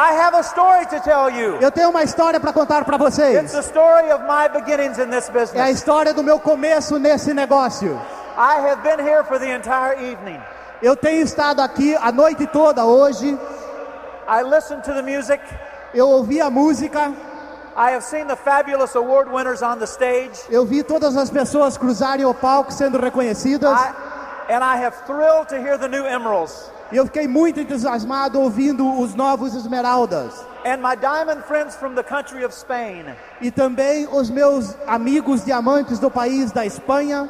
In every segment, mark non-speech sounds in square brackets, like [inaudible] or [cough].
I have a story to tell you. Eu tenho uma história para contar para It's vocês. the story of my beginnings in this É a business. história do meu começo nesse negócio. I have been here for the entire evening. Eu tenho estado aqui a noite toda hoje. I listened to the music. Eu ouvi a música. I have seen the fabulous award winners on the stage. Eu vi todas as pessoas cruzarem o palco sendo reconhecidas. I, and I have thrilled to hear the new emeralds. E eu fiquei muito entusiasmado ouvindo os novos Esmeraldas. And my diamond friends from the country of Spain. E também os meus amigos diamantes do país da Espanha.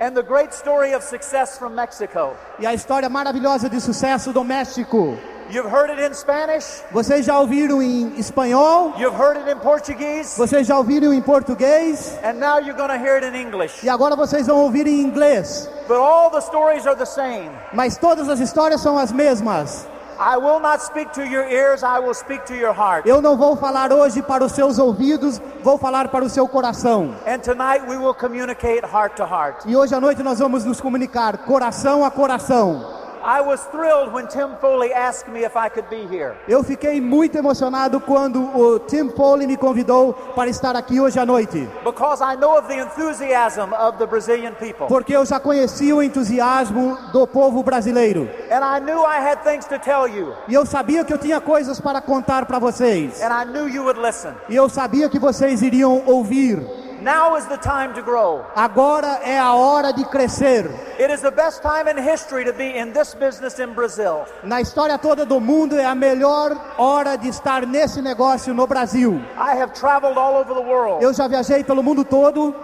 And the great story of success from Mexico. E a história maravilhosa de sucesso do México. You've heard it in Spanish. Vocês já ouviram em espanhol? You've heard it in Portuguese. Vocês já ouviram em português? And now you're going to hear it in English. E agora vocês vão ouvir em inglês. But all the stories are the same. Mas todas as histórias são as mesmas. I will not speak to your ears, I will speak to your heart. Eu não vou falar hoje para os seus ouvidos, vou falar para o seu coração. And tonight we will communicate heart to heart. E hoje à noite nós vamos nos comunicar coração a coração. I was thrilled when Tim Foley asked me if I could be here. Eu fiquei muito emocionado quando o Tim Foley me convidou para estar aqui hoje à noite, Because I know of the enthusiasm of the Brazilian people. porque eu já conheci o entusiasmo do povo brasileiro. And I knew I had things to tell you. E eu sabia que eu tinha coisas para contar para vocês. And I knew you would listen. E eu sabia que vocês iriam ouvir. Now is the time to grow. Agora é a hora de crescer. It is the best time in history to be in this business in Brazil. Na história toda do mundo é a melhor hora de estar nesse negócio no Brasil. I have traveled all over the world, Eu já viajei pelo mundo todo,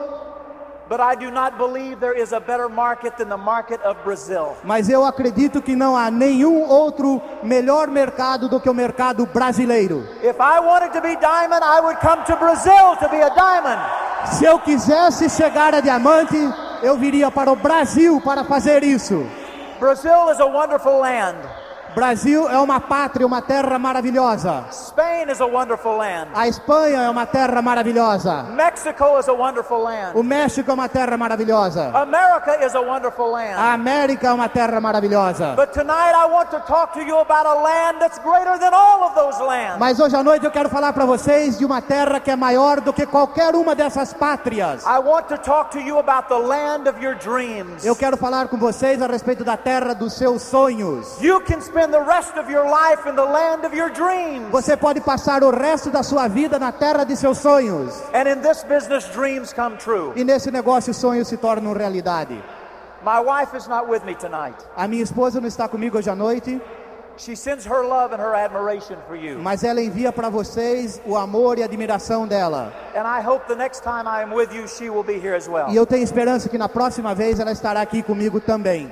mas eu acredito que não há nenhum outro melhor mercado do que o mercado brasileiro. If I wanted to be diamond, I would come to Brazil to be a diamond. Se eu quisesse chegar a diamante, eu viria para o Brasil para fazer isso. Brazil is a wonderful land. Brasil é uma pátria, uma terra maravilhosa. A wonderful land. A Espanha é uma terra maravilhosa. Mexico is a wonderful O. México é uma terra maravilhosa. A. América é uma terra maravilhosa. But tonight I want to talk to you about a land that's greater than all of those lands. Mas hoje à noite eu quero falar para vocês de uma terra que é maior do que qualquer uma dessas pátrias. Eu quero falar com vocês a respeito da terra dos seus sonhos. You can spend the rest of your life in the land of your dreams. Você pode passar o resto da sua vida na terra de seus sonhos. And in this business, dreams come true. E nesse negócio os sonhos se tornam realidade. My wife is not with me tonight. A minha esposa não está comigo hoje à noite, She sends her love and her admiration for you. mas ela envia para vocês o amor e a admiração dela. And I hope the next time I am with you, she will be here as well. E eu tenho esperança que na próxima vez ela estará aqui comigo também.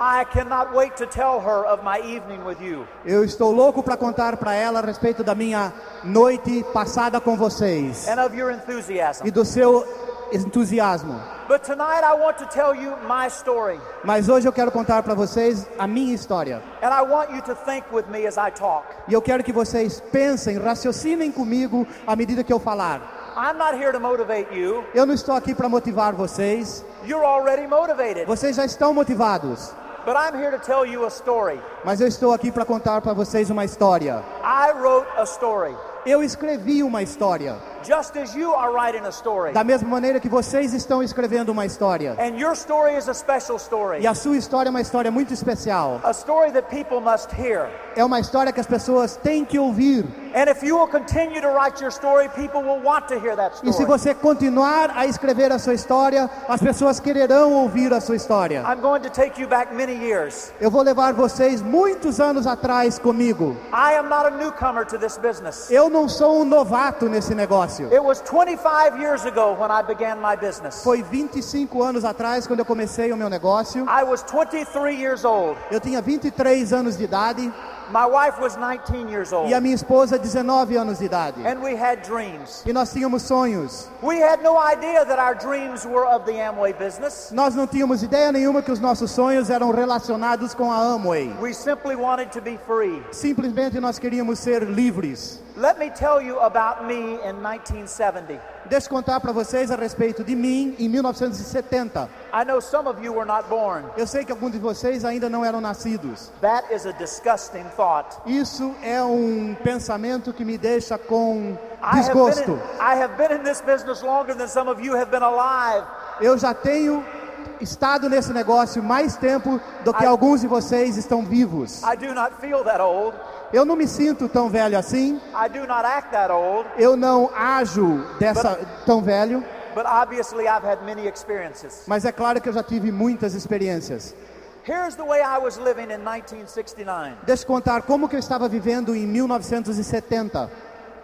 I cannot wait to tell her of my evening with you. Eu estou louco para contar para ela a respeito da minha noite passada com vocês and of your enthusiasm. e do seu entusiasmo. But tonight I want to tell you my story. Mas hoje eu quero contar para vocês a minha história. And I want you to think with me as I talk. E eu quero que vocês pensem, raciocinem comigo à medida que eu falar. I'm not here to motivate you. Eu não estou aqui para motivar vocês. You're already motivated. Vocês já estão motivados. But I'm here to tell you a story. Mas eu estou aqui para contar para vocês uma história. I wrote a story. Eu escrevi uma história. Just as you are writing a story. Da mesma maneira que vocês estão escrevendo uma história. And your story is a special story. E a sua história é uma história muito especial. A story that people must hear. É uma história que as pessoas têm que ouvir. And if you will continue to write your story, people will want to hear that E se você continuar a escrever a sua história, as pessoas quererão ouvir a sua história. I'm going to take you back many years. Eu vou levar vocês muitos anos atrás comigo. I am not a newcomer to this business. Eu não sou um novato nesse negócio. It was 25 years ago when I began my business. Foi 25 anos atrás quando eu comecei o meu negócio. I was 23 years old. Eu tinha 23 anos de idade My wife was 19 years old. e a minha esposa 19 anos de idade. And we had dreams. E nós tínhamos sonhos. We had no idea that our dreams were of the Amway business. Nós não tínhamos ideia nenhuma que os nossos sonhos eram relacionados com a Amway. We simply wanted to be free. Simplesmente nós queríamos ser livres. Let me tell you about me in 1970. Deixa eu contar para vocês a respeito de mim em 1970. I know some of you were not born. Eu sei que alguns de vocês ainda não eram nascidos. That is a disgusting thought. Isso é um pensamento que me deixa com desgosto. in, I have been in this business longer than some of you have been alive. Eu já tenho estado nesse negócio mais tempo do que I- alguns de vocês estão vivos. I do not feel that old. Eu não me sinto tão velho assim. I do not act that old. Eu não ajo dessa tão velho, But obviously, I've had many experiences. mas é claro que eu já tive muitas experiências. Here's the way I was living in 1969. Deixa eu contar como que eu estava vivendo em 1970.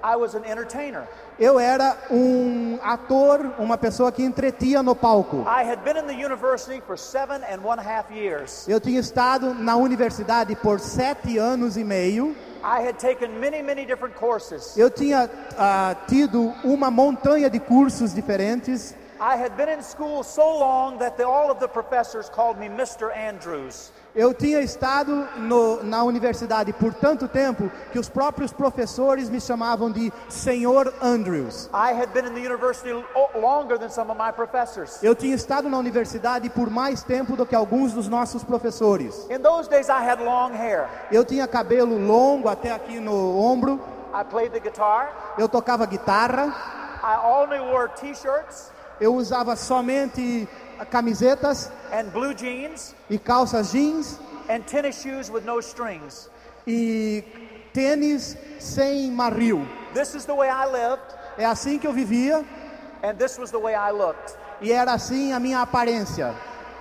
I was an entertainer. Eu era um ator, uma pessoa que entretia no palco. I had been in the university for seven and one half years. Eu tinha estado na universidade por sete anos e meio. I had taken many, many different courses. Eu tinha ah, tido uma montanha de cursos diferentes. I had been in school so long that the, all of the professors called me Mr. Andrews. Eu tinha estado no- na universidade por tanto tempo que os próprios professores me chamavam de Senhor Andrews. I had been in the university lo- longer than some of my professors. Eu tinha estado na universidade por mais tempo do que alguns dos nossos professores. In those days, I had long hair. Eu tinha cabelo longo até aqui no ombro. I played the guitar. Eu tocava guitarra. I only wore t-shirts Eu usava somente camisetas and blue jeans e calças jeans and tennis shoes with no strings. e tênis sem marril. This is the way I lived, É assim que eu vivia and this was the way I looked. e era assim a minha aparência.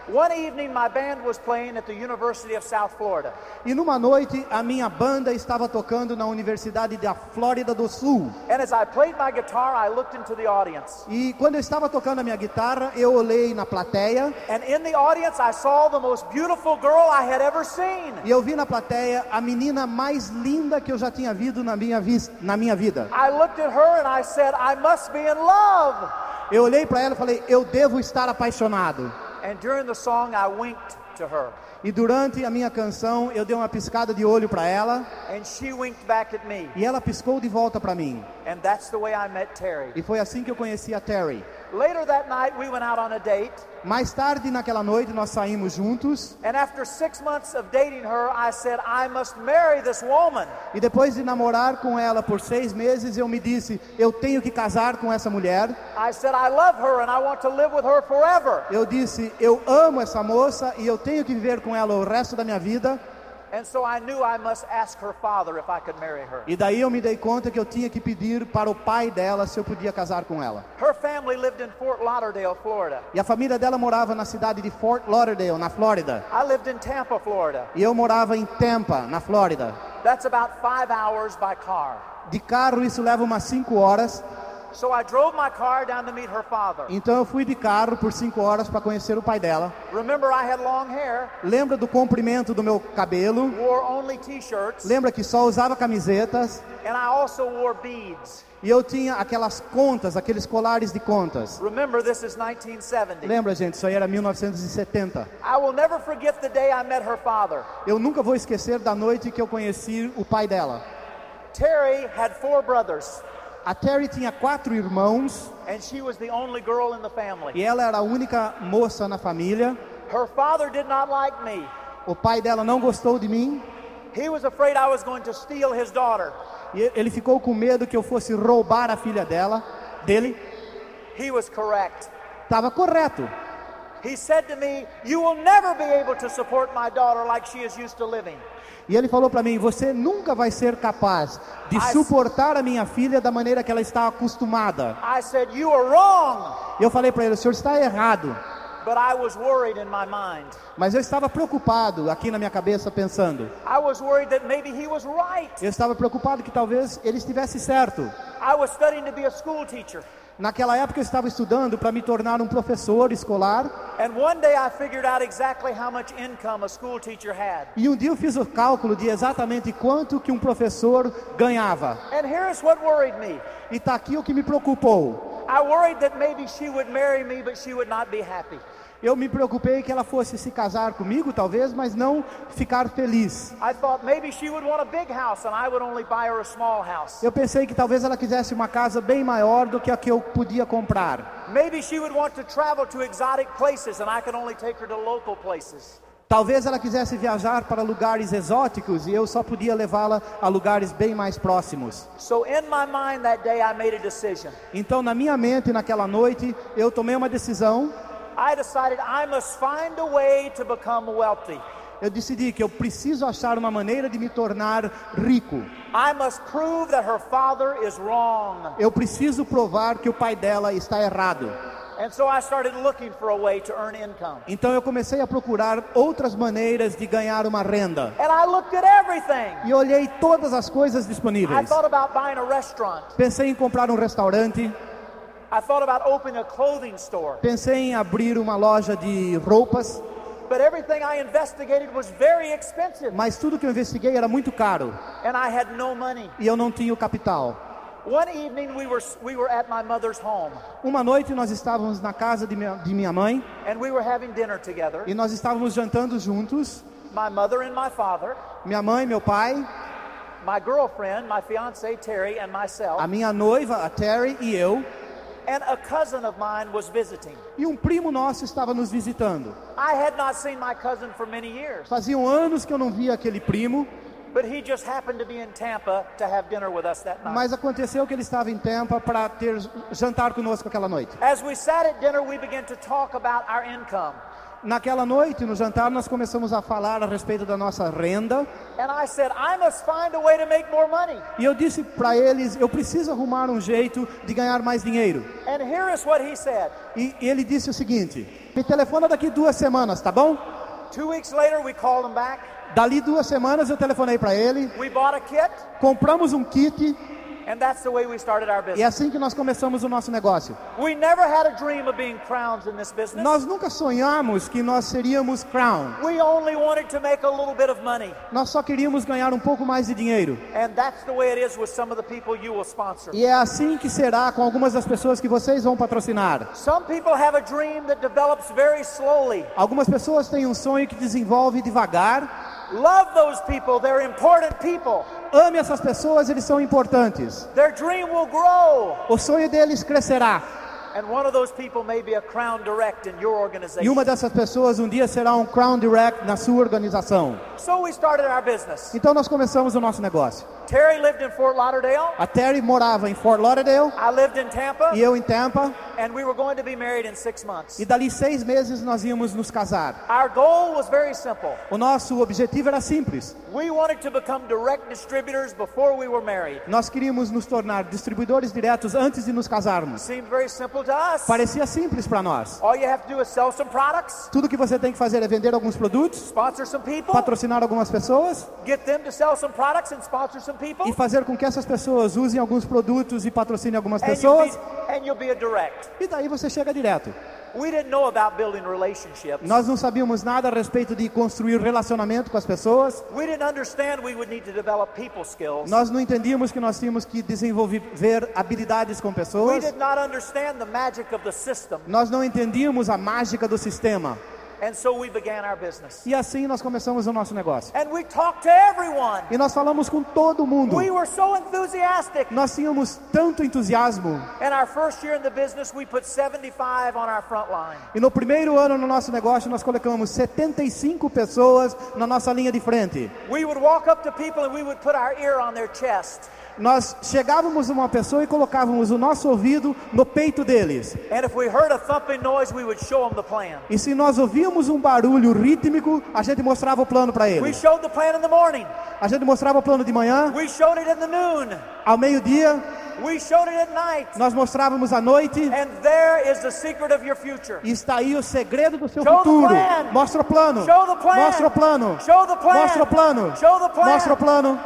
One evening, my band was playing at the University of South Florida. E numa noite a minha banda estava tocando na Universidade da Flórida do Sul. And as I played my guitar, I looked into the audience. E quando eu estava tocando a minha guitarra, eu olhei na plateia And in the audience, I saw the most beautiful girl I had ever seen. e eu vi na plateia a menina mais linda que eu já tinha visto na minha, na minha vida. I looked at her and I said, I must be in love. Eu olhei para ela e falei, eu devo estar apaixonado. And during the song, I winked to her. E durante a minha canção, eu dei uma piscada de olho para ela And she winked back at me. e ela piscou de volta para mim. And that's the way I met Terry. E foi assim que eu conheci a Terry. Later that night, we went out on a date. Mais tarde naquela noite nós saímos juntos And after six months of dating her, I said, I must marry this woman. e depois de namorar com ela por seis meses eu me disse eu tenho que casar com essa mulher. I said, I love her and I want to live with her forever. Eu disse eu amo essa moça e eu tenho que viver com ela o resto da minha vida. And so I knew I must ask her father if I could marry her. E daí eu me dei conta que eu tinha que pedir para o pai dela se eu podia casar com ela. Her family lived in Fort Lauderdale, Florida. E a família dela morava na cidade de Fort Lauderdale, na Flórida. I lived in Tampa, Florida. E eu morava em Tampa, na Flórida. That's about five hours by car. De carro isso leva umas cinco horas. So I drove my car down to meet her father. Então eu fui de carro por cinco horas para conhecer o pai dela. Remember, I had long hair, Lembra do comprimento do meu cabelo? wore only t shirts, Lembra que só usava camisetas? and I also wore beads. E eu tinha aquelas contas, aqueles colares de contas. Remember, this is 1970. Lembra, gente? Isso aí era 1970. I will never forget the day I met her father. Eu nunca vou esquecer da noite que eu conheci o pai dela. Terry had four brothers, A Terry tinha quatro irmãos and she was the only girl in the family. e ela era a única moça na família. Her father did not like me. O pai dela não gostou de mim He was afraid I was going to steal his daughter. e ele ficou com medo que eu fosse roubar a filha dela, dele. He was correct. Estava correto. He said to me, You will never be able to support my daughter like she is used to living. E ele falou para mim: Você nunca vai ser capaz de suportar a minha filha da maneira que ela está acostumada. I said, You are wrong. Eu falei para ele: O senhor está errado. But I was worried in my mind. Mas eu estava preocupado aqui na minha cabeça, pensando. I was worried that maybe he was right. Eu estava preocupado que talvez ele estivesse certo. Naquela época eu estava estudando para me tornar um professor escolar. And one day I figured out exactly how much income a school teacher had. E um dia eu fiz o cálculo de exatamente quanto que um professor ganhava. And here's what worried me E está aqui o que me preocupou. I worried that maybe she would marry me, but she would not be happy. Eu me preocupei que ela fosse se casar comigo, talvez, mas não ficar feliz. Eu pensei que talvez ela quisesse uma casa bem maior do que a que eu podia comprar. Talvez ela quisesse viajar para lugares exóticos e eu só podia levá-la a lugares bem mais próximos. So in my mind that day I made a decision. Então, na minha mente, naquela noite, eu tomei uma decisão. I decided I must find a way to become wealthy. Eu decidi que eu preciso achar uma maneira de me tornar rico. I must prove that her father is wrong. Eu preciso provar que o pai dela está errado. And so I started looking for a way to earn income. Então eu comecei a procurar outras maneiras de ganhar uma renda. And I looked at everything. E olhei todas as coisas I disponíveis. thought about buying a restaurant. Pensei em comprar um restaurante, I thought about opening a clothing store. pensei em abrir uma loja de roupas, But everything I investigated was very expensive. mas tudo que eu investiguei era muito caro And I had no money. e eu não tinha o capital. One evening we were, we were at my mother's home. Uma noite nós estávamos na casa de minha, de minha mãe And we were having dinner together. e nós estávamos jantando juntos. My mother and my father. Minha mãe, meu pai, My girlfriend, my fiance Terry, and myself. a minha noiva, a Terry e eu. And a cousin of mine was visiting. E um primo nosso estava nos visitando. I had not seen my cousin for many years. Faziam anos que eu não via aquele primo, But he just happened to be in Tampa to have dinner with us that night. mas aconteceu que ele estava em Tampa para ter jantar conosco aquela noite. As we sat at dinner, we began to talk about our income. Naquela noite, no jantar, nós começamos a falar a respeito da nossa renda. Said. E eu disse para eles: eu preciso arrumar um jeito de ganhar mais dinheiro. E ele disse o seguinte: me telefona daqui duas semanas, tá bom? Two weeks later, we called him back. Dali duas semanas eu telefonei para ele, We bought a kit, compramos um kit and that's the way we started our e é business. assim que nós começamos o nosso negócio. We never had a dream of being crowns in this business. Nós nunca sonhamos que nós seríamos crown. We only wanted to make a little bit of money. Nós só queríamos ganhar um pouco mais de dinheiro. And that's the way it is with some of the people you will sponsor. E é assim que será com algumas das pessoas que vocês vão patrocinar. Some people have a dream that develops very slowly. Algumas pessoas têm um sonho que desenvolve devagar. Love those people, they're important people. Ame essas pessoas, eles são importantes. Their dream will grow. O sonho deles crescerá. And one of those people may be a crown direct in your E organization. uma dessas pessoas um dia será um Crown Direct na sua organização. So we started our business. Então nós começamos o nosso negócio. Terry lived in Fort Lauderdale. A Terry morava em Fort Lauderdale I lived in Tampa. e eu em Tampa. And we were going to be married in six months. E dali seis meses nós íamos nos casar. Our goal was very simple. O nosso objetivo era simples. We wanted to become direct distributors before we were married. Nós queríamos nos tornar distribuidores diretos antes de nos casarmos. Seemed very simple. Parecia simples para nós. All you have to do is sell some products, Tudo que você tem que fazer é vender alguns produtos, patrocinar algumas pessoas e fazer com que essas pessoas usem alguns produtos e patrocinem algumas pessoas. E daí você chega direto. We didn't know about building relationships. Nós não sabíamos nada a respeito de construir relacionamento com as pessoas. We didn't understand we would need to develop people skills. Nós não entendíamos que nós tínhamos que desenvolver habilidades com We pessoas. did not understand the magic of the system. Nós não entendíamos a mágica do sistema. And so we began our business. E assim nós começamos o nosso negócio. And we talked to everyone. E nós falamos com todo mundo. We were so enthusiastic. Nós tínhamos tanto entusiasmo. In our first year in the business, we put 75 on our front line. E no primeiro ano no nosso negócio nós colocamos 75 pessoas na nossa linha de frente. We would walk up to people and we would put our ear on their chest. Nós chegávamos uma pessoa e colocávamos o nosso ouvido no peito deles. And if we heard a thumping noise, we would show them the plan. E se nós ouvíamos um barulho rítmico, a gente mostrava o plano para We eles. showed the plan in the morning. A gente mostrava o plano de manhã, We showed it in the noon. ao meio-dia, We showed it at night. nós mostrávamos à noite. And there is the secret of your future. E está aí o segredo do seu Show futuro. Mostra o plano. Mostra o plano. Show the plan. Mostra o plano. Show the plan. Mostra o plano.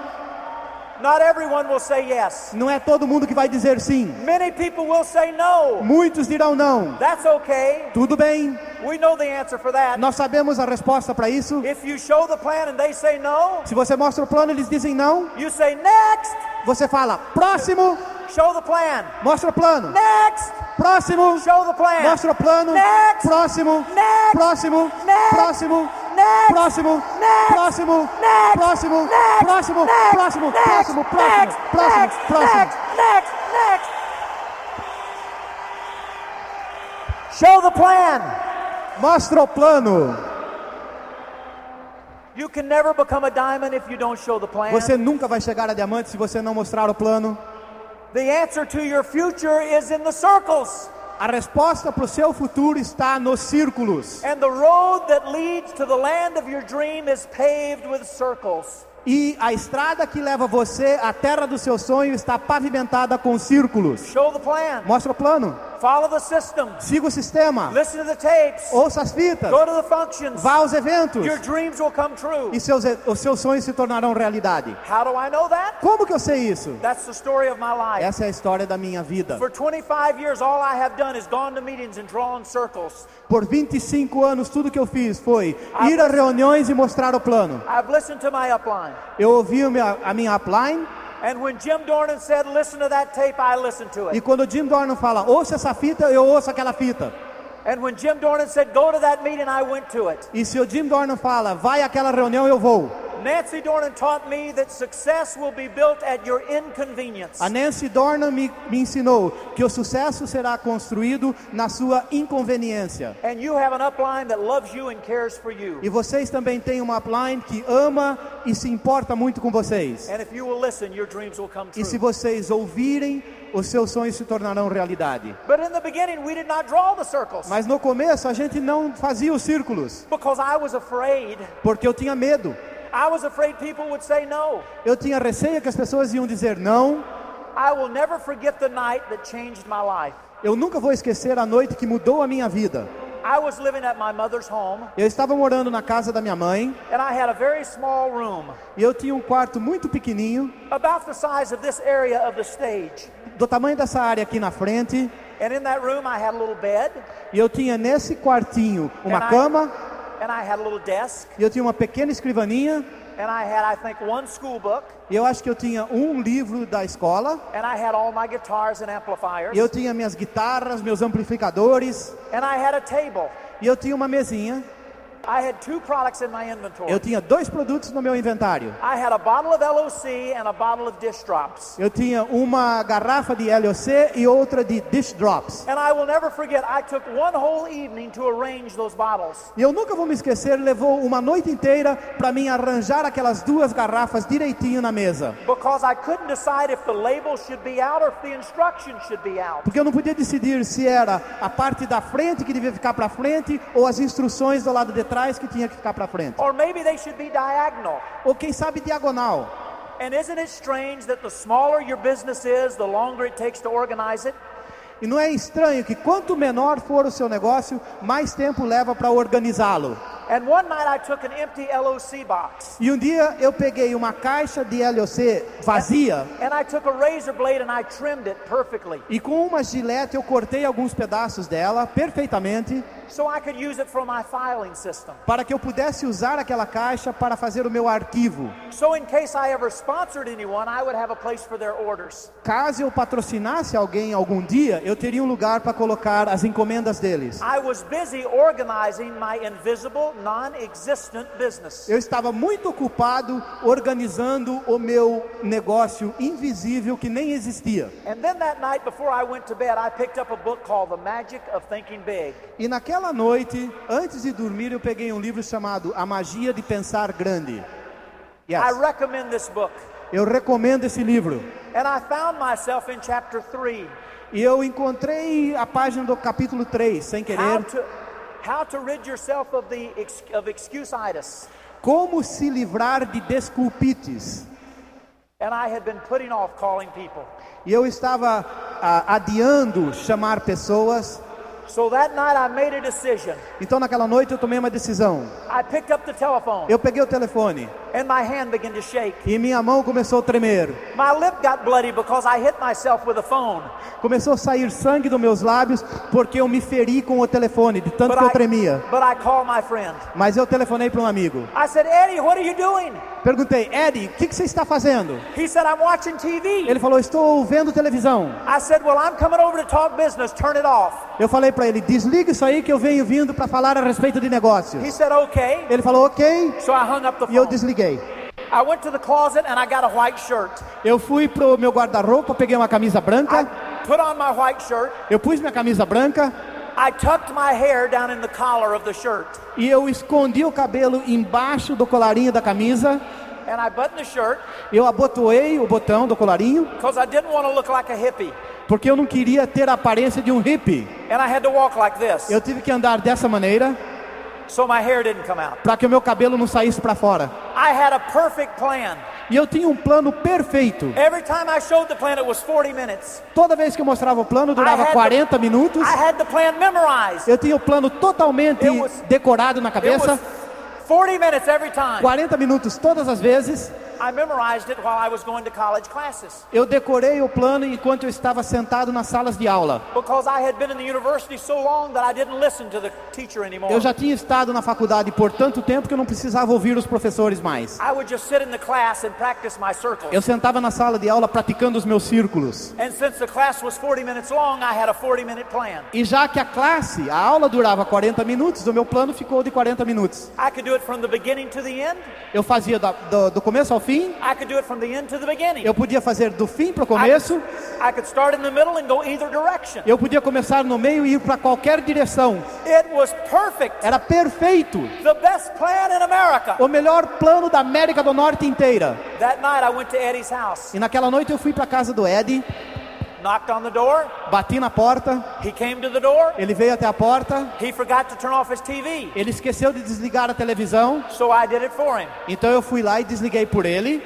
Not everyone will say yes. Não é todo mundo que vai dizer sim. Many people will say no. Muitos dirão não. That's okay. Tudo bem, We know the answer for that. nós sabemos a resposta para isso. If you show the plan and they say no, Se você mostra o plano, eles dizem não. you say next. Você fala, próximo, Show the plan. mostra o plano. Next. Próximo. Show the plan. Mostra o plano. Next. Próximo. Next. Próximo. Next. Próximo. Next. Próximo. Next. Próximo. Next. Próximo. Next. Próximo. Next. Próximo. Next. Próximo. Próximo. Next. Próximo. Next. Próximo. Next. Next. Next. Show the plan. Mostra o plano. You can never become a diamond if you don't show the plan. Você nunca vai chegar a diamante se você não mostrar o plano. The answer to your future is in the circles. A resposta para o seu futuro está nos círculos. And the road that leads to the land of your dream is paved with circles. e a estrada que leva você à terra do seu sonho está pavimentada com círculos. Mostra o plano. Siga o sistema. Tapes, Ouça as fitas. Vá aos eventos. E seus, os seus sonhos se tornarão realidade. Como que eu sei isso? Essa é a história da minha vida. Por 25 anos tudo que eu fiz foi ir a reuniões e mostrar o plano. Eu ouvi a minha upline And when Jim Dornan said, listen to that tape, I listened to e it. quando o Jim Dornan fala, ouça essa fita, eu ouço aquela fita. And when Jim Dornan said, go to that meeting, I went to it. E se o Jim Dornan fala, vai àquela reunião, eu vou. Nancy Dornan taught me that success will be built at your inconvenience. A Nancy Dornan me, me ensinou que o sucesso será construído na sua inconveniência. And you have an upline that loves you and cares for you. E vocês também têm uma upline que ama e se importa muito com vocês. And if you will listen, your dreams will come E se true. vocês ouvirem, os seus sonhos se tornarão realidade. But in the beginning, we did not draw the circles Mas no começo a gente não fazia os círculos, because I was afraid. porque eu tinha medo. Eu tinha receio que as pessoas iam dizer não. Eu nunca vou esquecer a noite que mudou a minha vida. Eu estava morando na casa da minha mãe. E eu tinha um quarto muito pequenininho. Do tamanho dessa área aqui na frente. E eu tinha nesse quartinho uma cama and I had a little desk, e eu tinha uma pequena escrivaninha, and I had, I think, one school book, e eu acho que eu tinha um livro da escola, and I had all my guitars and e amplifiers, eu tinha minhas guitarras, meus amplificadores, and I had a table. e eu tinha uma mesinha. Eu tinha dois produtos no meu inventário. Eu tinha uma garrafa de LOC e outra de dish drops. E eu nunca vou me esquecer, levou uma noite inteira para mim arranjar aquelas duas garrafas direitinho na mesa. Porque eu não podia decidir se era a parte da frente que devia ficar para frente ou as instruções do lado de trás que tinha que ficar para frente. Or maybe they should be diagonal. Ou quem sabe diagonal. And isn't it strange that the smaller your business is, the longer it takes to organize it? E não é estranho que quanto menor for o seu negócio, mais tempo leva para organizá-lo. And one night I took an empty LOC box E um dia eu peguei uma caixa de LOC vazia and I took a razor blade and I trimmed it perfectly e com uma gilete eu cortei alguns pedaços dela perfeitamente so I could use it for my filing system. para que eu pudesse usar aquela caixa para fazer o meu arquivo. So in case I ever sponsored anyone, I would have a place for their orders. Caso eu patrocinasse alguém algum dia, eu teria um lugar para colocar as encomendas deles. I was busy organizing my invisible, non-existent business. Eu estava muito ocupado organizando o meu negócio invisível que nem existia. And then that night before I went to bed, I picked up a book called The Magic of Thinking Big. E naquela noite, antes de dormir, eu peguei um livro chamado A Magia de Pensar Grande. I Yes. recommend this book. Eu recomendo esse livro. And I found myself in chapter 3. E eu encontrei a página do capítulo 3, sem How querer. to, how to rid yourself of the of excuseitis. Como se livrar de desculpites. And I had been putting off calling people. E eu estava ah, adiando chamar pessoas. So that night I made a decision. Então naquela noite eu tomei uma decisão. I picked up the telephone Eu peguei o telefone and my hand began to shake. e minha mão começou a tremer. My lip got bloody because I hit myself with a phone. Começou a sair sangue dos meus lábios porque eu me feri com o telefone, de tanto But que eu I, tremia. but I called my friend. Mas eu telefonei para um amigo. I said, Eddie, what are you doing? Perguntei, Eddie, o que, que você está fazendo? He said, I'm watching TV. Ele falou, estou vendo televisão. I said, Well, I'm coming over to talk business. Turn it off. Eu falei para ele, desliga isso aí que eu venho vindo para falar a respeito de negócios. He said, Okay. Ele falou, ok, So I hung up the e eu phone. I went to the closet and I got a white shirt. Eu fui pro meu guarda-roupa, peguei uma camisa I branca, put on my white shirt. eu pus minha camisa branca I tucked my hair down in the collar of the shirt. e eu escondi o cabelo embaixo do colarinho da camisa. And I buttoned the shirt Eu abotoei o botão do colarinho because I didn't want to look like a hippie. porque eu não queria ter a aparência de um hippie. And I had to walk like this. Eu tive que andar dessa maneira So my hair didn't come out. para que o meu cabelo não saísse para fora. I had a perfect plan. E eu tinha um plano perfeito. Every time I showed the plan, it was 40 minutes. Toda vez que eu mostrava o plano, durava I had 40 minutos. I had the plan memorized. Eu tinha o plano totalmente was- decorado na cabeça. Was 40 minutes every time. 40 minutos todas as vezes. I memorized it while I was going to college classes Eu decorei o plano enquanto eu estava sentado nas salas de aula. because I had been in the university so long that I didn't listen to the teacher anymore. Eu já tinha estado na faculdade por tanto tempo que eu não precisava ouvir os professores mais. I would just sit in the class and practice my circles. Eu sentava na sala de aula praticando os meus círculos. And since the class was 40 minutes long, I had a 40 minute plan. E já que a classe, a aula durava 40 minutos, o meu plano ficou de 40 minutos. I could do it from the beginning to the end. Eu fazia da- do, do começo ao fim. I could do it from the end to the beginning. Eu podia fazer do fim para o I, começo. I could start in the middle and go either direction. Eu podia começar no meio e ir para qualquer direção. It was perfect. Era perfeito. The best plan in America. O melhor plano da América do Norte inteira. That night I went to Eddie's house, E naquela noite eu fui para casa do Ed, knocked on the door. bati na porta, He came to the door. ele veio até a porta, He forgot to turn off his TV. ele esqueceu de desligar a televisão, So I did it for him. então eu fui lá e desliguei por ele.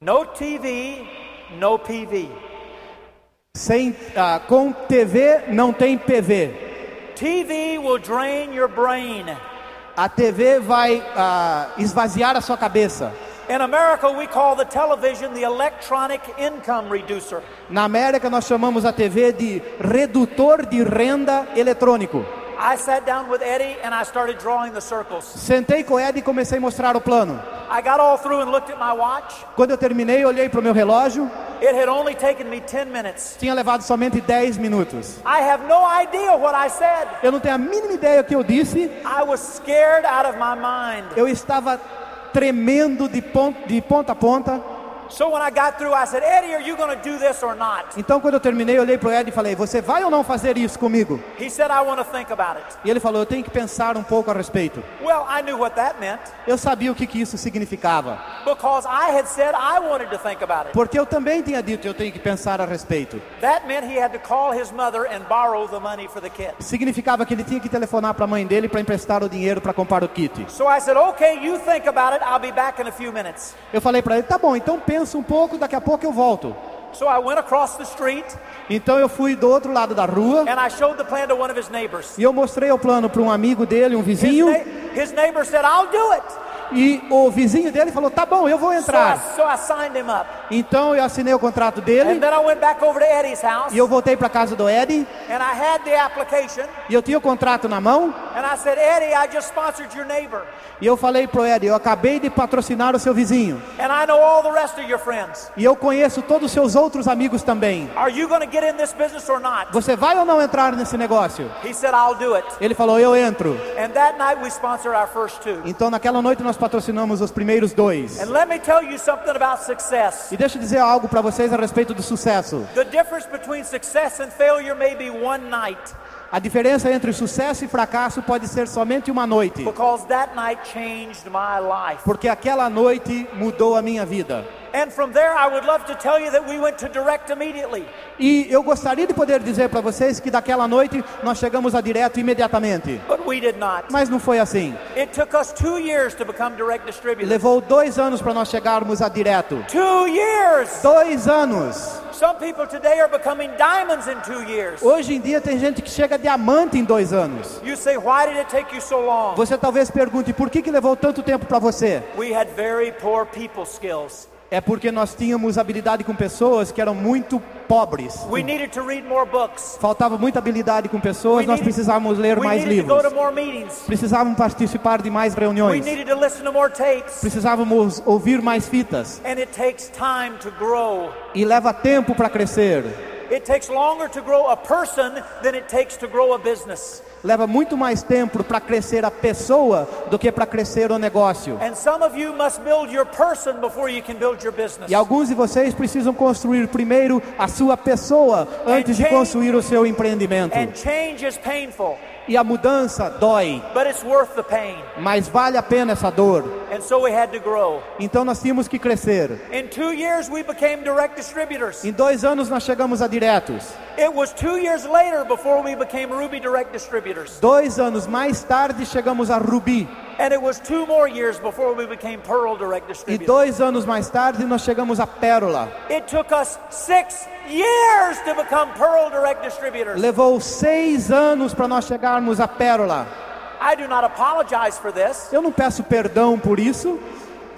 No TV, no PV. Sem, ah, com TV não tem PV. TV will drain your brain. A TV vai ah, esvaziar a sua cabeça. In America, we call the television the electronic income reducer. Na América nós chamamos a TV de redutor de renda eletrônico. I sat down with Eddie and I started drawing the circles. Sentei com o Ed e comecei a mostrar o plano. I got all through and looked at my watch. Quando eu terminei, olhei para o meu relógio, It had only taken me 10 minutes. tinha levado somente 10 minutos. I have no idea what I said. Eu não tenho a mínima ideia do que eu disse, I was scared out of my mind. eu estava tremendo de ponta, a ponta. So when I got through, I said, Eddie, are you going to do this or not? Então, quando eu terminei, eu olhei para o Ed e falei: Você vai ou não fazer isso comigo? He said, I want to think about it. E ele falou: Eu tenho que pensar um pouco a respeito. Well, I knew what that meant Eu sabia o que, que isso significava, because I had said I wanted to think about it. porque eu também tinha dito: Eu tenho que pensar a respeito. That meant he had to call his mother and borrow the money for the kit. Significava que ele tinha que telefonar para a mãe dele para emprestar o dinheiro para comprar o kit. So I said, okay, you think about it. I'll be back in a few minutes. Eu falei para ele: Tá bom, então pensa um pouco, daqui a pouco eu volto. So I went across the street Então eu fui do outro lado da rua and I showed the plan to one of his neighbors. e eu mostrei o plano para um amigo dele, um His, vizinho, his neighbor said, I'll do it. e o vizinho dele falou: Tá bom, eu vou So I, entrar. so I him up. Então eu assinei o contrato dele And then I went back over to Eddie's house e eu voltei para casa do Ed and I had the application e eu tinha o contrato na mão I said, Eddie, I just sponsored your neighbor e eu falei pro Ed: Eu acabei de patrocinar o seu vizinho and I know all the rest of your friends. e eu conheço todos os seus outros amigos também. Are you going to get in this business or not? Você vai ou não entrar nesse negócio? He said, I'll do it. Ele falou: Eu entro. And that night we sponsored our first two. Então naquela noite nós patrocinamos os primeiros dois. And let me tell you something about success. E deixa eu dizer algo para vocês a respeito do sucesso. The difference between success and failure may be one night A diferença entre sucesso e fracasso pode ser somente uma noite, porque aquela noite mudou a minha vida. And from there, I would love to tell you that we went to direct immediately. E eu gostaria de poder dizer para vocês que daquela noite nós chegamos a direto imediatamente. But we did not. Mas não foi assim. It took us two years to become direct distributors. Levou dois anos para nós chegarmos a direto. Two years! Dois anos. Some people today are becoming diamonds in two years. Hoje em dia tem gente que chega diamante em dois anos. You say, why did it take you so long? Você talvez pergunte por que, que levou tanto tempo para você? We had very poor people skills. É porque nós tínhamos habilidade com pessoas que eram muito pobres. We needed to read more books. Faltava muita habilidade com pessoas, We nós needed- precisávamos ler mais needed to go livros. to more meetings. Precisávamos participar de mais We reuniões. needed to listen to more tapes. Precisávamos ouvir mais fitas. And it takes time to grow. E leva tempo para crescer. It takes longer to grow a person than it takes to grow a business. Leva muito mais tempo para crescer a pessoa do que para crescer o negócio. E alguns de vocês precisam construir primeiro a sua pessoa antes de construir o seu empreendimento. And change is painful, E a mudança dói, but it's worth the pain. mas vale a pena essa dor. And so we had to grow. Então nós tínhamos que crescer. In two years, we became direct distributors. Em dois anos nós chegamos a diretos. It was two years later before we became Ruby direct distributors. Dois anos mais tarde chegamos a Rubi. And it was two more years before we became Pearl direct E distributors. dois anos mais tarde nós chegamos a Pérola. It took us six years to become Pearl direct distributors. Levou seis anos para nós chegarmos a Pérola. I do not apologize for this. Eu não peço perdão por isso.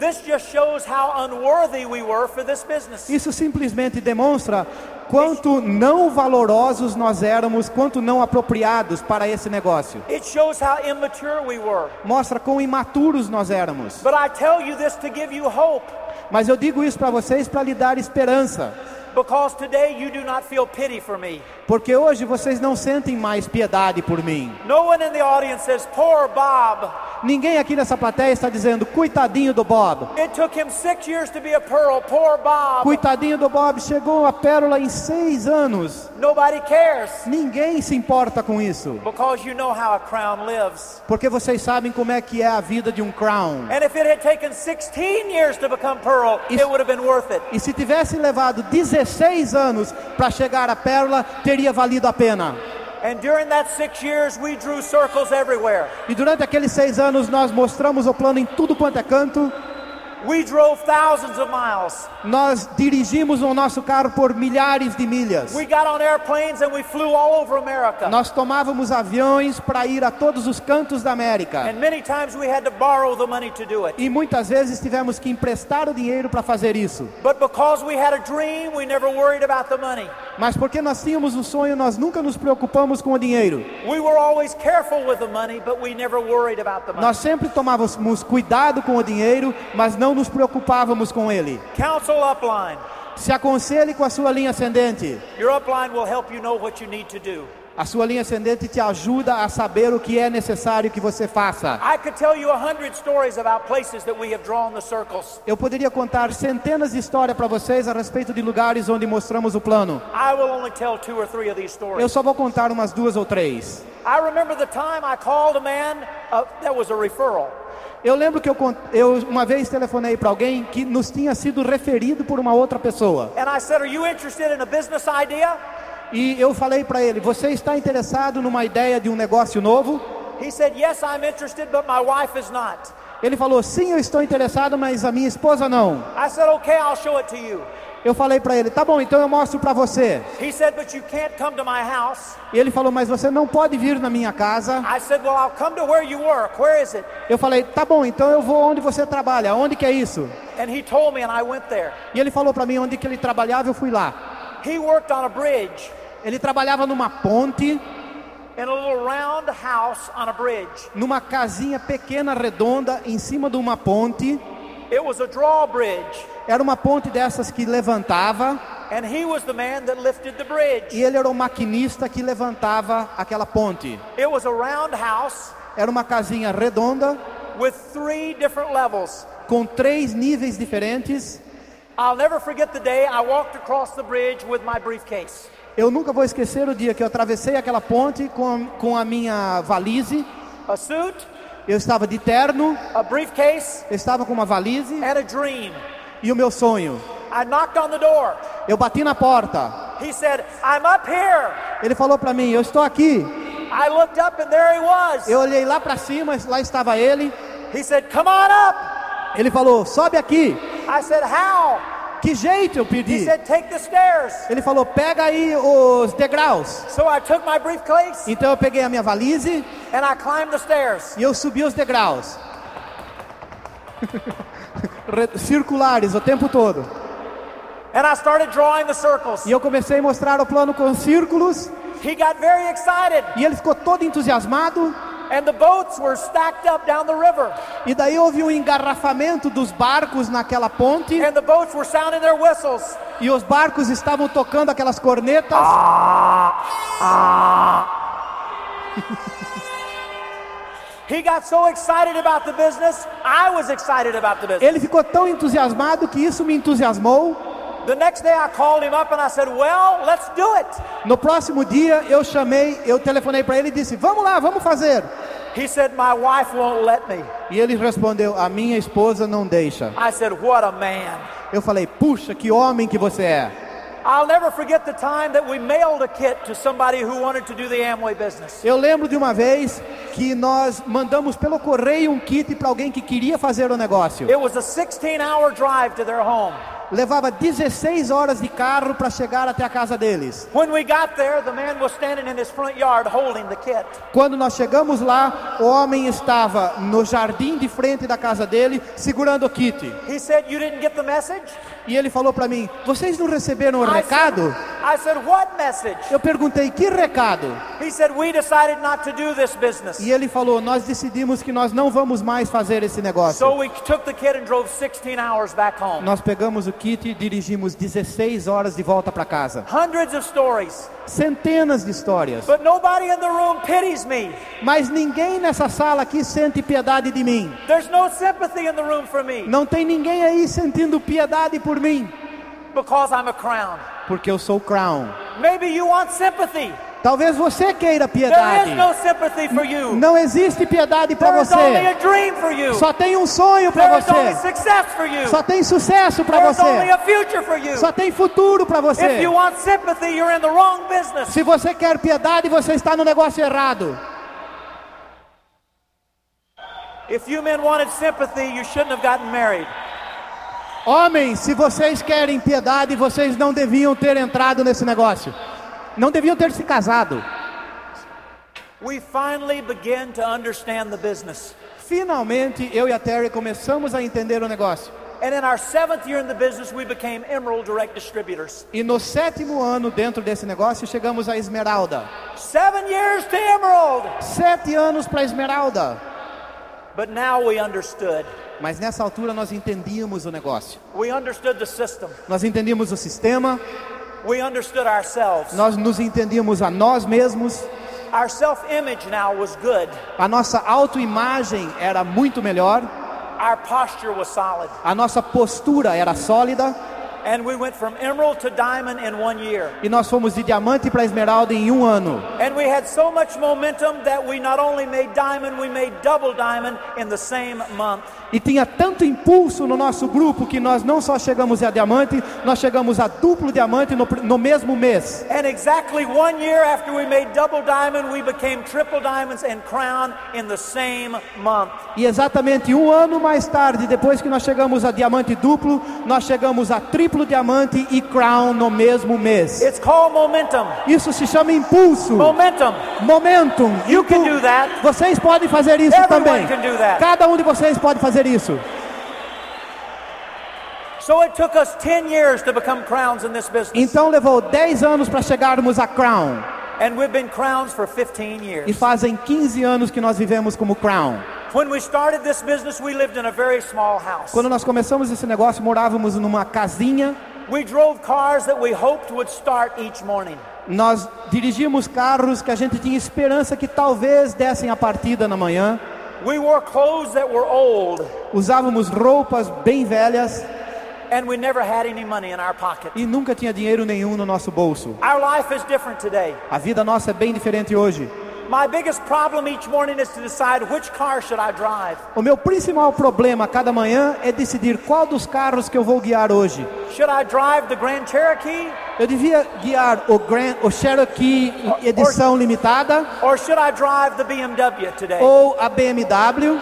This just shows how unworthy we were for this business. Isso simplesmente demonstra quanto não valorosos nós éramos, quanto não apropriados para esse negócio. It shows how immature we were. Mostra quão imaturos nós éramos. But I tell you this to give you hope. Mas eu digo isso para vocês para lhe dar esperança, Because today you do not feel pity for me. porque hoje vocês não sentem mais piedade por mim. No one in the audience says, Poor Bob. Ninguém aqui nessa plateia está dizendo coitadinho do Bob. It took him six years to be a pearl. Poor Bob. Coitadinho do Bob chegou a pérola em seis anos. Nobody cares. Ninguém se importa com isso, Because you know how a crown lives. porque vocês sabem como é que é a vida de um crown. And if it had taken 16 years to become pearl, Is- it would have been worth it. E se tivesse levado 16 anos para chegar à pérola, teria valido a pena. And during that six years, we drew circles everywhere. E durante aqueles seis anos nós mostramos o plano em tudo quanto é canto. We drove thousands of miles. Nós dirigimos o nosso carro por milhares de milhas. We got on airplanes and we flew all over America. Nós tomávamos aviões para ir a todos os cantos da América. And many times we had to borrow the money to do it. E muitas vezes tivemos que emprestar o dinheiro para fazer isso. But because we had a dream, we never worried about the money. Mas porque nós tínhamos um sonho, nós nunca nos preocupamos com o dinheiro. Nós sempre tomávamos cuidado com o dinheiro, mas não nos preocupávamos com ele. Counsel upline. Se aconselhe com a sua linha ascendente. Your upline will help you know what you need to do. A sua linha ascendente te ajuda a saber o que é necessário que você faça. I could tell you a hundred stories about places that we have drawn the circles. Eu poderia contar centenas de histórias para vocês a respeito de lugares onde mostramos o plano. Eu só vou contar umas duas ou três. I remember the time I called a man uh, that was a referral. Eu lembro que eu, eu uma vez telefonei para alguém que nos tinha sido referido por uma outra pessoa. And I said, Are you interested in a business idea? E eu falei para ele: Você está interessado numa ideia de um negócio novo? He said, Yes, I'm interested, but my wife is not. Ele falou: Sim, eu estou interessado, mas a minha esposa não. I said, Okay, I'll show it to you. Eu falei para ele: Tá bom, então eu mostro para você. He said, But you can't come to my house. E ele falou: Mas você não pode vir na minha casa. I said, Well, I'll come to where you work. Where is it? Eu falei: Tá bom, então eu vou onde você trabalha. Onde que é isso? And he told me, and I went there. E ele falou para mim onde que ele trabalhava. Eu fui lá. Ele trabalhava numa ponte, in a little round house on a bridge. numa casinha pequena, redonda, em cima de uma ponte. It was a drawbridge, Era uma ponte dessas que levantava. and he was the man that lifted the bridge. E ele era o maquinista que levantava aquela ponte. It was a round house Era uma casinha redonda, with three different levels. com três níveis diferentes. I'll never forget the day I walked across the bridge with my briefcase. Eu nunca vou esquecer o dia que eu atravessei aquela ponte com, com a minha valise. A suit, Eu estava de terno, a briefcase, eu estava com uma valise and a dream. E o meu sonho? I knocked on the door. Eu bati na porta. He said, I'm up here. Ele falou para mim: Eu estou aqui. I looked up and there he was. Eu olhei lá para cima, lá estava ele. He said, Come on up. Ele falou: Sobe aqui. I said, How? Que jeito eu He pedi? said, Take the stairs. Ele falou: Pega aí os degraus. So I took my briefcase Então eu peguei a minha valise and I climbed the stairs. e eu subi os degraus. [laughs] Re- Circulares o tempo todo. And I started drawing the circles. E eu comecei a mostrar o plano com círculos. He got very excited. E ele ficou todo entusiasmado. And the boats were stacked up down the river. E daí houve um engarrafamento dos barcos naquela ponte. And the boats were sounding their whistles. E os barcos estavam tocando aquelas cornetas. He got so excited about the business, I was excited about the business. Ele ficou tão entusiasmado que isso me entusiasmou. The next day I called him up and I said, Well, let's do it. No próximo dia eu chamei, eu telefonei para ele e disse: Vamos lá, vamos fazer. He said, My wife won't let me. E ele respondeu: A minha esposa não deixa. I said, What a man. Eu falei: Puxa, que homem que você é. I'll never forget the time that we mailed a kit to somebody who wanted to do the Amway business. Eu lembro de uma vez que nós mandamos pelo correio um kit para alguém que queria fazer o negócio. It was a 16 hour drive to their home. Levava 16 horas de carro para chegar até a casa deles. Quando nós chegamos lá, o homem estava no jardim de frente da casa dele, segurando o kit. He said, You didn't get the message? E ele falou para mim: Vocês não receberam o I recado? said, I said, What message? Eu perguntei: Que recado? He said, We decided not to do this business. E ele falou: Nós decidimos que nós não vamos mais fazer esse negócio. So we took the kid and drove 16 hours back home. Nós pegamos o kit e dirigimos 16 horas de volta para casa. Hundreds of stories. Centenas de histórias. But nobody in the room pities me. Mas ninguém nessa sala aqui sente piedade de mim. There's no sympathy in the room for me Não tem ninguém aí sentindo piedade por mim. because I'm a crown. Porque eu sou Crown. Maybe you want sympathy. Talvez você queira There piedade. is no sympathy for you. Não existe piedade para você. dream for you. Só tem um sonho para você. success for you. Só tem sucesso para você. a future for you. Só tem futuro para If você. you want sympathy, you're in the wrong business. Se você quer piedade, você está no negócio errado. If you men wanted sympathy, you shouldn't have gotten married. Homens, se vocês querem piedade, vocês não deviam ter entrado nesse negócio. Não deviam ter se casado. We finally begin to understand the business. Finalmente, eu e a Terry começamos a entender o negócio. And in our seventh year in the business, we became Emerald Direct Distributors. E no sétimo ano dentro desse negócio, chegamos a Esmeralda. Seven years to Emerald. Sete anos para Esmeralda. But now we understood. Mas nessa altura nós entendíamos o negócio. We understood the system. Nós entendíamos o sistema, We understood ourselves. nós nos entendíamos a nós mesmos. Our self image now was good. A nossa autoimagem era muito melhor, Our posture was solid. a nossa postura era sólida And we went from emerald to diamond in one year. e nós fomos de diamante para esmeralda em um ano. And we had so much momentum that we not only made diamond, we made double diamond in the same month. E tinha tanto impulso no nosso grupo que nós não só chegamos a diamante, nós chegamos a duplo diamante no, no mesmo mês. And exactly one year after we made double diamond, we became triple diamonds and crown in the same month. E exatamente um ano mais tarde, depois que nós chegamos a diamante duplo, nós chegamos a triplo diamante e crown no mesmo mês. It's called momentum. Isso se chama impulso, Momentum. momentum. You can do that. Vocês podem fazer isso Everyone também. can do that. Cada um de vocês pode fazer isso. So it took us 10 years to become crowns in this business. Então levou 10 anos para chegarmos a crown. And we've been crowns for 15 E years. fazem 15 anos que nós vivemos como crown. Quando nós começamos esse negócio, morávamos numa casinha. We drove cars that we hoped would start each morning. Nós dirigíamos carros que a gente tinha esperança que talvez dessem a partida na manhã. We wore clothes that were old, Usávamos roupas bem velhas and we never had any money in our pocket. e nunca tinha dinheiro nenhum no nosso bolso. Our life is different today. A vida nossa é bem diferente hoje. My biggest problem each morning is to decide which car should I drive. O meu principal problema cada manhã é decidir qual dos carros que eu vou guiar hoje. Should I drive the Grand Cherokee Eu devia guiar o, Grand, o Cherokee edição limitada or should I drive the BMW today? ou a BMW,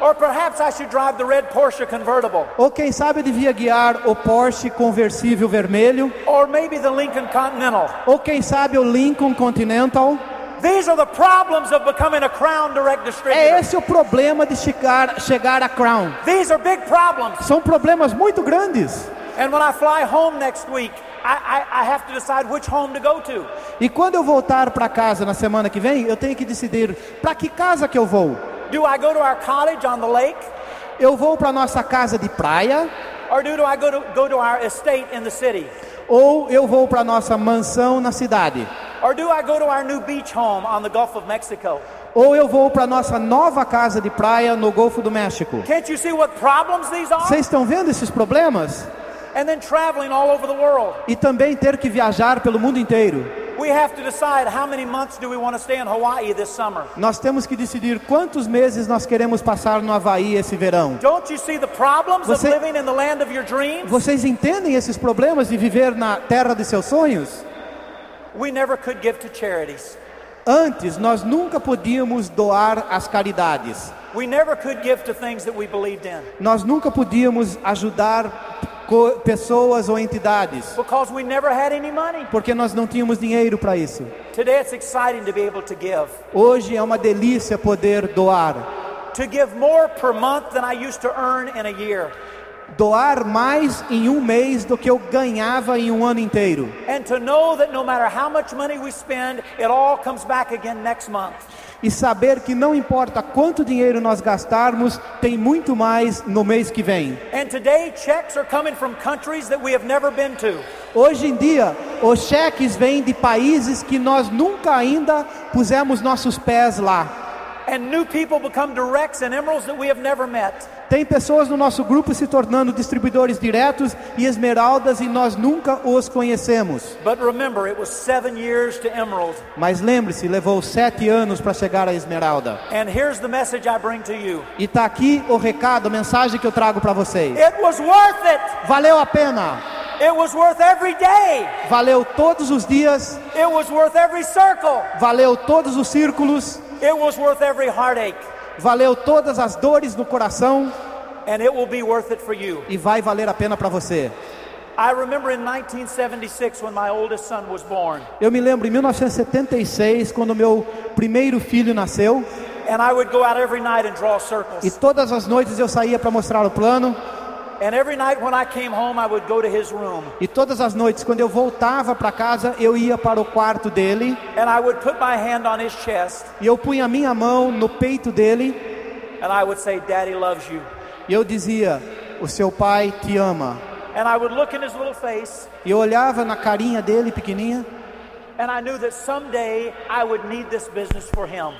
Or perhaps I should drive the red Porsche convertible ou quem sabe eu devia guiar o Porsche conversível vermelho, or maybe the Lincoln Continental. ou quem sabe o Lincoln Continental. These are the problems of becoming a Crown Direct É esse o problema de chegar, chegar a Crown. These are big problems. São problemas muito grandes. And when I fly home next week, I, I, I have to decide which home to go to. E quando eu voltar para casa na semana que vem, eu tenho que decidir para que casa que eu vou. Do I go to our cottage on the lake Eu vou para nossa casa de praia or do I go to, go to our estate in the city? ou eu vou para nossa mansão na cidade? Or do I go to our new beach home on the Gulf of Mexico? Ou eu vou para nossa nova casa de praia no Golfo do México? Can't you see what problems these are? Vocês estão vendo esses problemas? And then traveling all over the world. E também ter que viajar pelo mundo inteiro. We have to decide how many months do we want to stay in Hawaii this summer. Nós temos que decidir quantos meses nós queremos passar no Havaí esse verão. Don't you see the problems of Você- living in the land of your dreams? Vocês entendem esses problemas de viver na terra de seus sonhos? We never could give to charities. Antes, nós nunca podíamos doar às caridades. We never could give to things that we believed in Nós nunca podíamos ajudar pessoas ou entidades, because we never had any money. porque nós não tínhamos dinheiro para isso. Today it's exciting to be able to give. Hoje é uma delícia poder doar. To give more per month than I used to earn in a year. Doar mais em um mês do que eu ganhava em um ano inteiro. And to know that no matter how much money we spend, it all comes back again next month. E saber que não importa quanto dinheiro nós gastarmos, tem muito mais no mês que vem. And today checks are coming from countries that we have never been to. Hoje em dia, os cheques vêm de países que nós nunca ainda pusemos nossos pés lá. And new people become directs and emeralds that we have never met. Tem pessoas no nosso grupo se tornando distribuidores diretos e esmeraldas e nós nunca os conhecemos. But remember, it was seven years to emerald. Mas lembre-se, levou sete anos para chegar à esmeralda. E está aqui o recado, a mensagem que eu trago para vocês. it was worth it. Valeu a pena, It was worth every day. valeu todos os dias, It was worth every circle. valeu todos os círculos, It was worth every heartache. Valeu todas as dores no coração e vai valer a pena para você. I remember in 1976 when my oldest son was born. Eu me lembro em 1976, quando meu primeiro filho nasceu, And I would go out every night and draw e todas as noites eu saía para mostrar o plano, And every night when I came home, I would go to his room. e todas as noites quando eu voltava para casa, eu ia para o quarto dele And I would put my hand on his chest. e eu punha a minha mão no peito dele And I would say, Daddy loves you. e eu dizia: "O seu pai te ama". And I would look in his little face. E eu olhava na carinha dele pequenininha And I knew that someday I would need this business for him.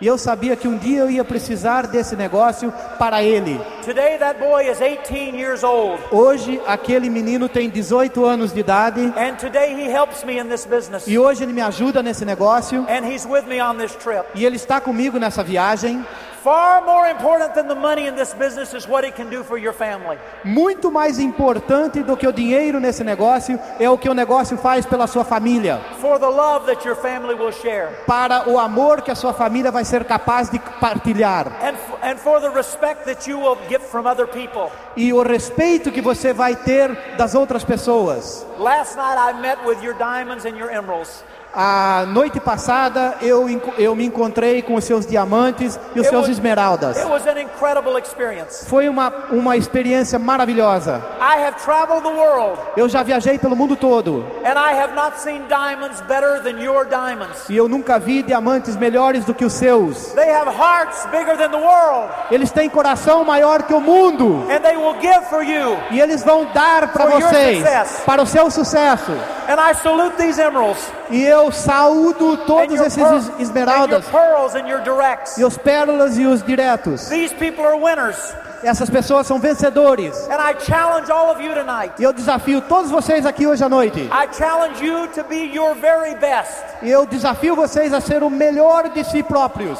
E eu sabia que um dia eu ia precisar desse negócio para ele. Today, that boy is 18 years old. Hoje aquele menino tem 18 anos de idade And today, he helps me in this business. e hoje ele me ajuda nesse negócio And he's with me on this trip. e ele está comigo nessa viagem. Far more important than the money in this business is what it can do for your family. Muito mais importante do que o dinheiro nesse negócio é o que o negócio faz pela sua família, For the love that your family will share. para o amor que a sua família vai ser capaz de partilhar And, f- and for the respect that you will get from other people. e o respeito que você vai ter das outras pessoas. Last night, I met with your diamonds and your emeralds. A noite passada eu, eu me encontrei com os seus diamantes e os It seus was- esmeraldas. It was an incredible experience. Foi uma, uma experiência maravilhosa. I have traveled the world, Eu já viajei pelo mundo todo and I have not seen diamonds better than your diamonds. e eu nunca vi diamantes melhores do que os seus. They have hearts bigger than the world, Eles têm coração maior que o mundo and they will give for you. e eles vão dar para vocês, para o seu sucesso. And I salute these emeralds, E eu saúdo and todos esses esmeraldas, pearls, and your directs. e os pérolas e os diretos. These people are winners. Essas pessoas são vencedores. And I challenge all of you tonight. E eu desafio todos vocês aqui hoje à noite. I challenge you to be your very best, E eu desafio vocês a ser o melhor de si próprios.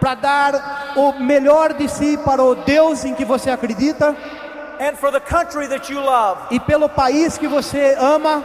Para dar o melhor de si para o Deus em que você acredita. And for the country that you love, E pelo país que você ama.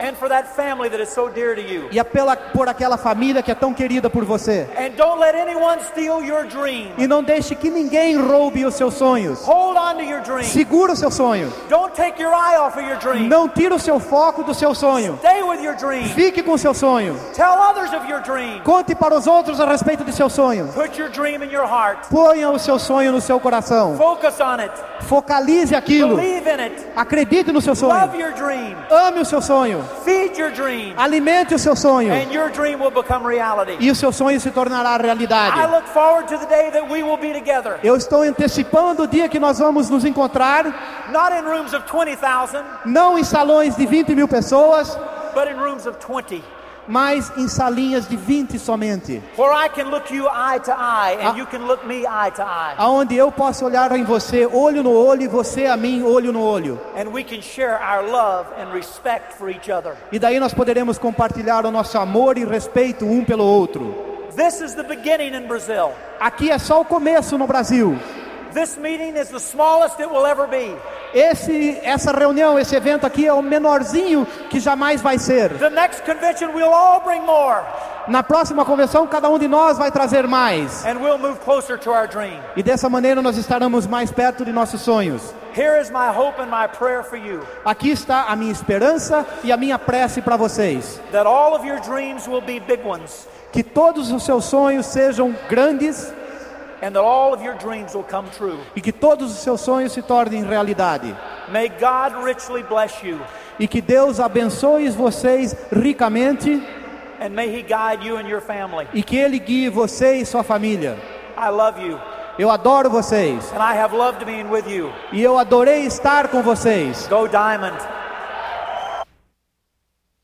And for that family that is so dear to you. E é pela, por aquela família que é tão querida por você. And don't let anyone steal your dream. E não deixe que ninguém roube os seus sonhos. Hold on to your dream. Segura o seu sonho. Don't take your eye off of your dream. Não tira o seu foco do seu sonho. Stay with your dream. Fique com o seu sonho. Tell others of your dream. Conte para os outros a respeito de seu sonho. Put your dream in your heart. Ponha o seu sonho no seu coração. Focus on it. Focalize aquilo. Believe in it. Acredite no seu Love sonho. your dream. Ame o seu sonho. Feed your dream. Alimente o seu sonho. And your dream will become reality. E o seu sonho se tornará I realidade. look forward to the day that we will be together. Eu estou antecipando o dia que nós vamos nos encontrar, Not in rooms of 20,000, não em salões de 20 mil pessoas, but in rooms of 20. Mas em salinhas de 20 somente. Ah. Aonde eu posso olhar em você, olho no olho, e você a mim, olho no olho. And we can share our love and respect for each other. E daí nós poderemos compartilhar o nosso amor e respeito um pelo outro. This is the beginning in Brazil. Aqui é só o começo no Brasil. This meeting is the smallest it will ever be. Esse, essa reunião, esse evento aqui é o menorzinho que jamais vai ser. The next convention, we'll all bring more. Na próxima convenção, cada um de nós vai trazer mais. And we'll move closer to our dream. E dessa maneira nós estaremos mais perto de nossos sonhos. Here is my hope and my prayer for you Aqui está a minha esperança e a minha prece para vocês. that all of your dreams will be big ones Que todos os seus sonhos sejam grandes and that all of your dreams will come true. e que todos os seus sonhos se tornem realidade. May God richly bless you E que Deus abençoe vocês ricamente and may He guide you and your family. e que Ele guie você e sua família. I love you Eu adoro vocês and I have loved being with you. e eu adorei estar com vocês. Go Diamond.